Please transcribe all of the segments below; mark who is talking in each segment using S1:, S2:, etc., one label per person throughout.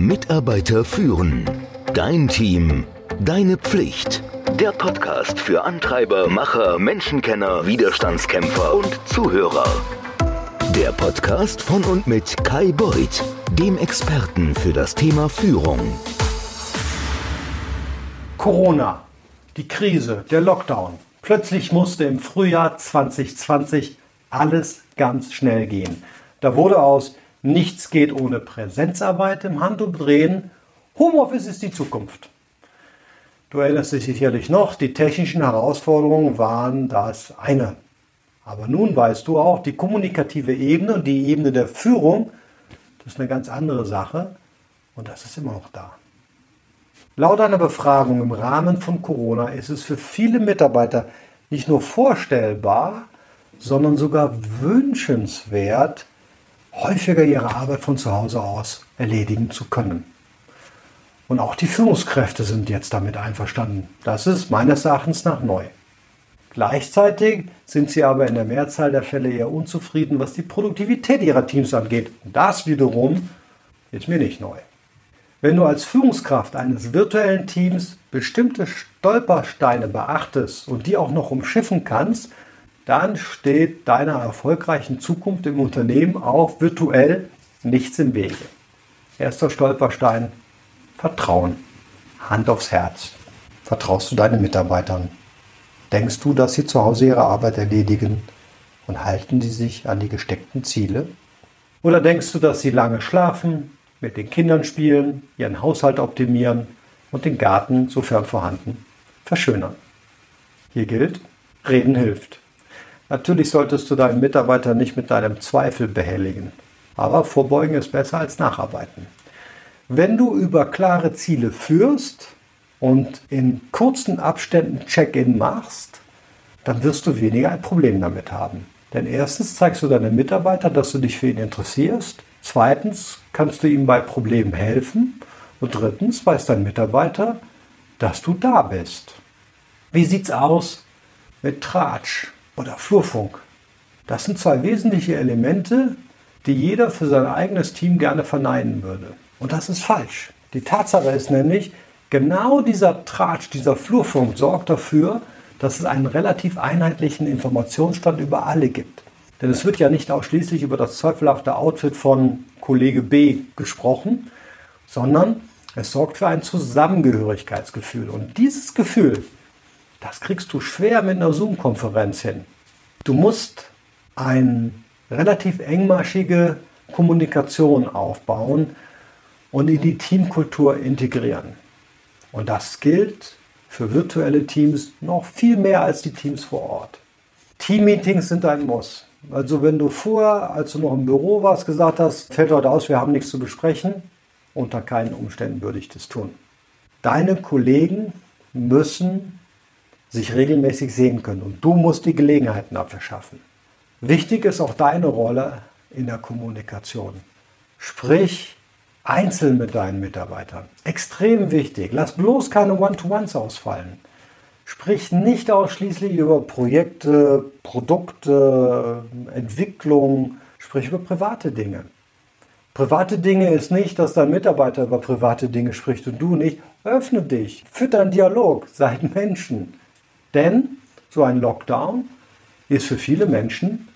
S1: Mitarbeiter führen. Dein Team. Deine Pflicht. Der Podcast für Antreiber, Macher, Menschenkenner, Widerstandskämpfer und Zuhörer. Der Podcast von und mit Kai Beuth, dem Experten für das Thema Führung.
S2: Corona, die Krise, der Lockdown. Plötzlich musste im Frühjahr 2020 alles ganz schnell gehen. Da wurde aus Nichts geht ohne Präsenzarbeit im Handumdrehen. Homeoffice ist die Zukunft. Du erinnerst dich sicherlich noch, die technischen Herausforderungen waren das eine. Aber nun weißt du auch, die kommunikative Ebene und die Ebene der Führung, das ist eine ganz andere Sache und das ist immer noch da. Laut einer Befragung im Rahmen von Corona ist es für viele Mitarbeiter nicht nur vorstellbar, sondern sogar wünschenswert, häufiger ihre Arbeit von zu Hause aus erledigen zu können. Und auch die Führungskräfte sind jetzt damit einverstanden. Das ist meines Erachtens nach neu. Gleichzeitig sind sie aber in der Mehrzahl der Fälle eher unzufrieden, was die Produktivität ihrer Teams angeht. Und das wiederum ist mir nicht neu. Wenn du als Führungskraft eines virtuellen Teams bestimmte Stolpersteine beachtest und die auch noch umschiffen kannst, dann steht deiner erfolgreichen Zukunft im Unternehmen auch virtuell nichts im Wege. Erster Stolperstein, Vertrauen. Hand aufs Herz. Vertraust du deinen Mitarbeitern? Denkst du, dass sie zu Hause ihre Arbeit erledigen und halten sie sich an die gesteckten Ziele? Oder denkst du, dass sie lange schlafen, mit den Kindern spielen, ihren Haushalt optimieren und den Garten, sofern vorhanden, verschönern? Hier gilt, Reden hilft. Natürlich solltest du deinen Mitarbeiter nicht mit deinem Zweifel behelligen. Aber vorbeugen ist besser als nacharbeiten. Wenn du über klare Ziele führst und in kurzen Abständen Check-in machst, dann wirst du weniger ein Problem damit haben. Denn erstens zeigst du deinem Mitarbeiter, dass du dich für ihn interessierst. Zweitens kannst du ihm bei Problemen helfen. Und drittens weiß dein Mitarbeiter, dass du da bist. Wie sieht's aus mit Tratsch? Oder Flurfunk. Das sind zwei wesentliche Elemente, die jeder für sein eigenes Team gerne verneinen würde. Und das ist falsch. Die Tatsache ist nämlich, genau dieser Tratsch, dieser Flurfunk sorgt dafür, dass es einen relativ einheitlichen Informationsstand über alle gibt. Denn es wird ja nicht ausschließlich über das zweifelhafte Outfit von Kollege B gesprochen, sondern es sorgt für ein Zusammengehörigkeitsgefühl. Und dieses Gefühl, das kriegst du schwer mit einer Zoom-Konferenz hin. Du musst eine relativ engmaschige Kommunikation aufbauen und in die Teamkultur integrieren. Und das gilt für virtuelle Teams noch viel mehr als die Teams vor Ort. Teammeetings sind ein Muss. Also wenn du vorher, als du noch im Büro warst, gesagt hast, fällt heute aus, wir haben nichts zu besprechen, unter keinen Umständen würde ich das tun. Deine Kollegen müssen sich regelmäßig sehen können. Und du musst die Gelegenheiten dafür schaffen. Wichtig ist auch deine Rolle in der Kommunikation. Sprich einzeln mit deinen Mitarbeitern. Extrem wichtig. Lass bloß keine One-to-Ones ausfallen. Sprich nicht ausschließlich über Projekte, Produkte, Entwicklung. Sprich über private Dinge. Private Dinge ist nicht, dass dein Mitarbeiter über private Dinge spricht und du nicht. Öffne dich, fütter einen Dialog, seid Menschen. Denn so ein Lockdown ist für viele Menschen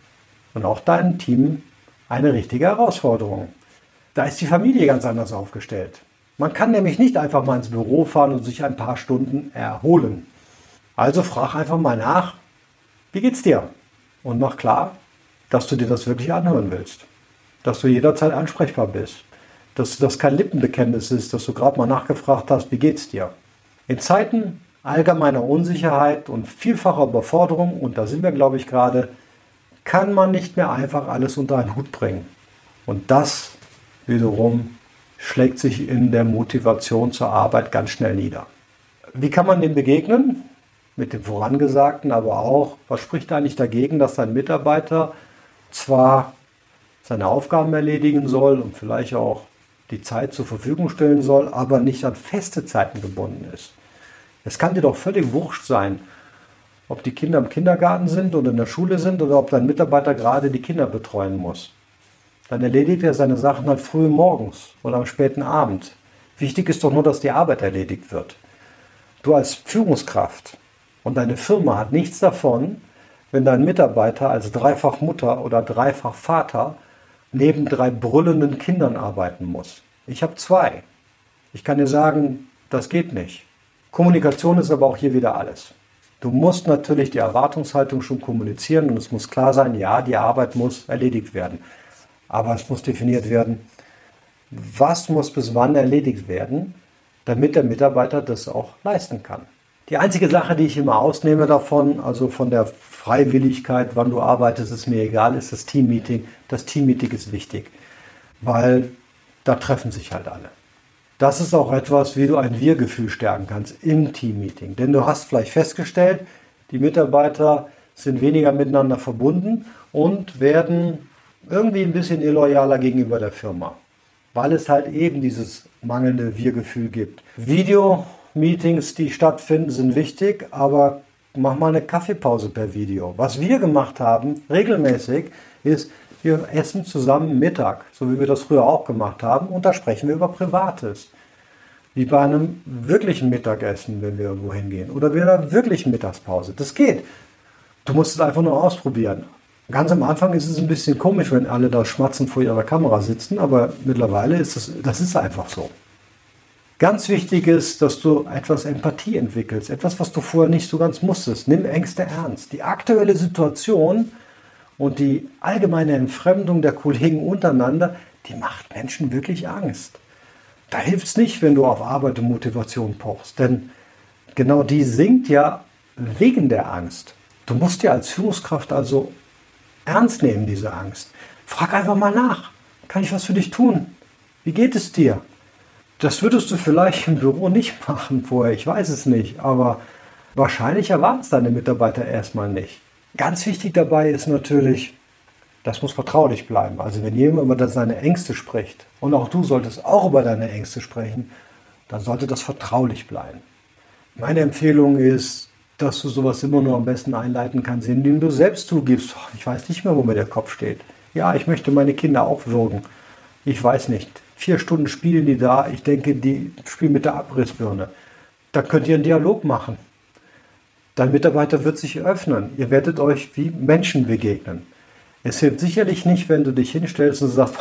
S2: und auch dein Team eine richtige Herausforderung. Da ist die Familie ganz anders aufgestellt. Man kann nämlich nicht einfach mal ins Büro fahren und sich ein paar Stunden erholen. Also frag einfach mal nach, wie geht's dir? Und mach klar, dass du dir das wirklich anhören willst. Dass du jederzeit ansprechbar bist. Dass das kein Lippenbekenntnis ist, dass du gerade mal nachgefragt hast, wie geht's dir? In Zeiten allgemeiner Unsicherheit und vielfacher Überforderung, und da sind wir, glaube ich, gerade, kann man nicht mehr einfach alles unter einen Hut bringen. Und das wiederum schlägt sich in der Motivation zur Arbeit ganz schnell nieder. Wie kann man dem begegnen? Mit dem Vorangesagten, aber auch, was spricht eigentlich dagegen, dass ein Mitarbeiter zwar seine Aufgaben erledigen soll und vielleicht auch die Zeit zur Verfügung stellen soll, aber nicht an feste Zeiten gebunden ist. Es kann dir doch völlig wurscht sein, ob die Kinder im Kindergarten sind oder in der Schule sind oder ob dein Mitarbeiter gerade die Kinder betreuen muss. dann erledigt er seine Sachen halt früh morgens oder am späten Abend. Wichtig ist doch nur, dass die Arbeit erledigt wird. Du als Führungskraft und deine Firma hat nichts davon, wenn dein Mitarbeiter als dreifach Mutter oder dreifach Vater neben drei brüllenden Kindern arbeiten muss. Ich habe zwei. Ich kann dir sagen, das geht nicht. Kommunikation ist aber auch hier wieder alles. Du musst natürlich die Erwartungshaltung schon kommunizieren und es muss klar sein, ja, die Arbeit muss erledigt werden. Aber es muss definiert werden, was muss bis wann erledigt werden, damit der Mitarbeiter das auch leisten kann. Die einzige Sache, die ich immer ausnehme davon, also von der Freiwilligkeit, wann du arbeitest, ist mir egal, ist das Teammeeting. Das Teammeeting ist wichtig, weil da treffen sich halt alle. Das ist auch etwas, wie du ein Wir-Gefühl stärken kannst im Teammeeting. Denn du hast vielleicht festgestellt, die Mitarbeiter sind weniger miteinander verbunden und werden irgendwie ein bisschen illoyaler gegenüber der Firma, weil es halt eben dieses mangelnde Wir-Gefühl gibt. Video-Meetings, die stattfinden, sind wichtig, aber mach mal eine Kaffeepause per Video. Was wir gemacht haben, regelmäßig, ist, wir essen zusammen Mittag, so wie wir das früher auch gemacht haben, und da sprechen wir über Privates. Wie bei einem wirklichen Mittagessen, wenn wir irgendwo hingehen. Oder bei einer wirklichen Mittagspause. Das geht. Du musst es einfach nur ausprobieren. Ganz am Anfang ist es ein bisschen komisch, wenn alle da schmatzend vor ihrer Kamera sitzen, aber mittlerweile ist es, das ist einfach so. Ganz wichtig ist, dass du etwas Empathie entwickelst, etwas, was du vorher nicht so ganz musstest. Nimm Ängste ernst. Die aktuelle Situation und die allgemeine Entfremdung der Kollegen untereinander, die macht Menschen wirklich Angst. Da hilft es nicht, wenn du auf Arbeit und Motivation pochst, denn genau die sinkt ja wegen der Angst. Du musst ja als Führungskraft also ernst nehmen, diese Angst. Frag einfach mal nach. Kann ich was für dich tun? Wie geht es dir? Das würdest du vielleicht im Büro nicht machen vorher, ich weiß es nicht, aber wahrscheinlich erwarten es deine Mitarbeiter erstmal nicht. Ganz wichtig dabei ist natürlich, das muss vertraulich bleiben. Also wenn jemand über seine Ängste spricht und auch du solltest auch über deine Ängste sprechen, dann sollte das vertraulich bleiben. Meine Empfehlung ist, dass du sowas immer nur am besten einleiten kannst, indem du selbst zugibst, ich weiß nicht mehr, wo mir der Kopf steht. Ja, ich möchte meine Kinder auch würgen. Ich weiß nicht. Vier Stunden spielen die da. Ich denke, die spielen mit der Abrissbirne. Da könnt ihr einen Dialog machen. Dein Mitarbeiter wird sich öffnen. Ihr werdet euch wie Menschen begegnen. Es hilft sicherlich nicht, wenn du dich hinstellst und sagst,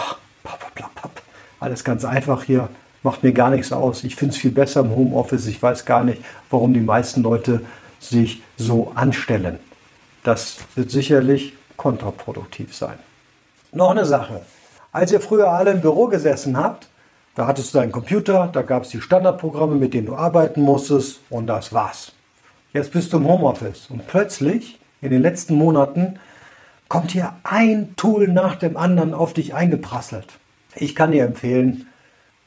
S2: alles ganz einfach hier, macht mir gar nichts aus. Ich finde es viel besser im Homeoffice. Ich weiß gar nicht, warum die meisten Leute sich so anstellen. Das wird sicherlich kontraproduktiv sein. Noch eine Sache. Als ihr früher alle im Büro gesessen habt, da hattest du deinen Computer, da gab es die Standardprogramme, mit denen du arbeiten musstest und das war's. Jetzt bist du im Homeoffice und plötzlich in den letzten Monaten kommt hier ein Tool nach dem anderen auf dich eingeprasselt. Ich kann dir empfehlen,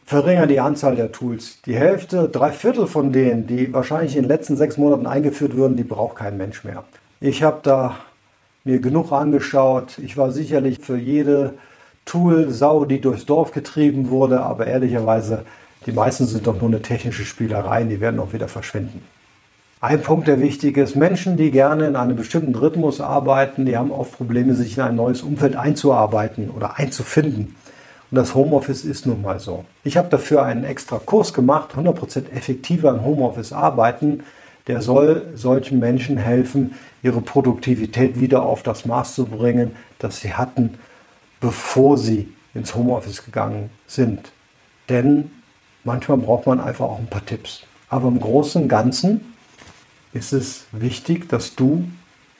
S2: verringere die Anzahl der Tools. Die Hälfte, drei Viertel von denen, die wahrscheinlich in den letzten sechs Monaten eingeführt wurden, die braucht kein Mensch mehr. Ich habe da mir genug angeschaut. Ich war sicherlich für jede Tool-Sau, die durchs Dorf getrieben wurde, aber ehrlicherweise, die meisten sind doch nur eine technische Spielerei, die werden auch wieder verschwinden. Ein Punkt, der wichtig ist, Menschen, die gerne in einem bestimmten Rhythmus arbeiten, die haben oft Probleme, sich in ein neues Umfeld einzuarbeiten oder einzufinden. Und das Homeoffice ist nun mal so. Ich habe dafür einen extra Kurs gemacht, 100% effektiver im Homeoffice arbeiten. Der soll solchen Menschen helfen, ihre Produktivität wieder auf das Maß zu bringen, das sie hatten, bevor sie ins Homeoffice gegangen sind. Denn manchmal braucht man einfach auch ein paar Tipps. Aber im Großen und Ganzen ist es wichtig, dass du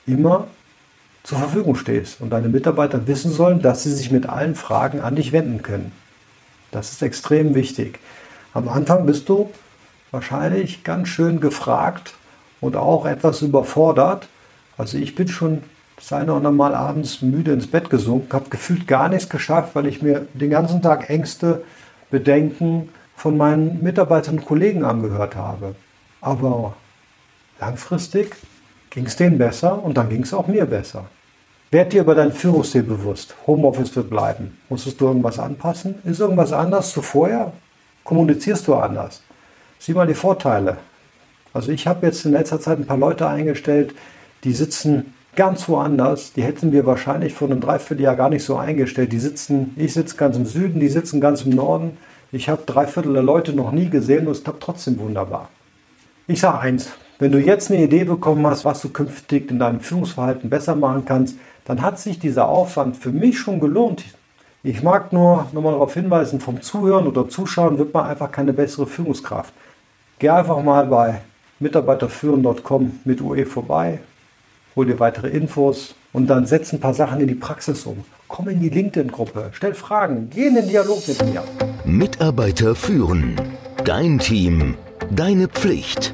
S2: immer zur Verfügung stehst und deine Mitarbeiter wissen sollen, dass sie sich mit allen Fragen an dich wenden können. Das ist extrem wichtig. Am Anfang bist du wahrscheinlich ganz schön gefragt und auch etwas überfordert. Also ich bin schon das eine oder andere Mal abends müde ins Bett gesunken, habe gefühlt gar nichts geschafft, weil ich mir den ganzen Tag Ängste, Bedenken von meinen Mitarbeitern und Kollegen angehört habe. Aber Langfristig ging es denen besser und dann ging es auch mir besser. Werd dir über deinen Führungsstil bewusst. Homeoffice wird bleiben. Musstest du irgendwas anpassen? Ist irgendwas anders zu vorher? Kommunizierst du anders? Sieh mal die Vorteile. Also ich habe jetzt in letzter Zeit ein paar Leute eingestellt, die sitzen ganz woanders. Die hätten wir wahrscheinlich vor einem Dreivierteljahr gar nicht so eingestellt. Die sitzen, ich sitze ganz im Süden, die sitzen ganz im Norden. Ich habe drei Viertel der Leute noch nie gesehen und es klappt trotzdem wunderbar. Ich sage eins, wenn du jetzt eine Idee bekommen hast, was du künftig in deinem Führungsverhalten besser machen kannst, dann hat sich dieser Aufwand für mich schon gelohnt. Ich mag nur nochmal darauf hinweisen, vom Zuhören oder Zuschauen wird man einfach keine bessere Führungskraft. Geh einfach mal bei mitarbeiterführen.com mit UE vorbei, hol dir weitere Infos und dann setz ein paar Sachen in die Praxis um. Komm in die LinkedIn-Gruppe, stell Fragen, geh in den Dialog mit mir.
S1: Mitarbeiter führen. Dein Team. Deine Pflicht.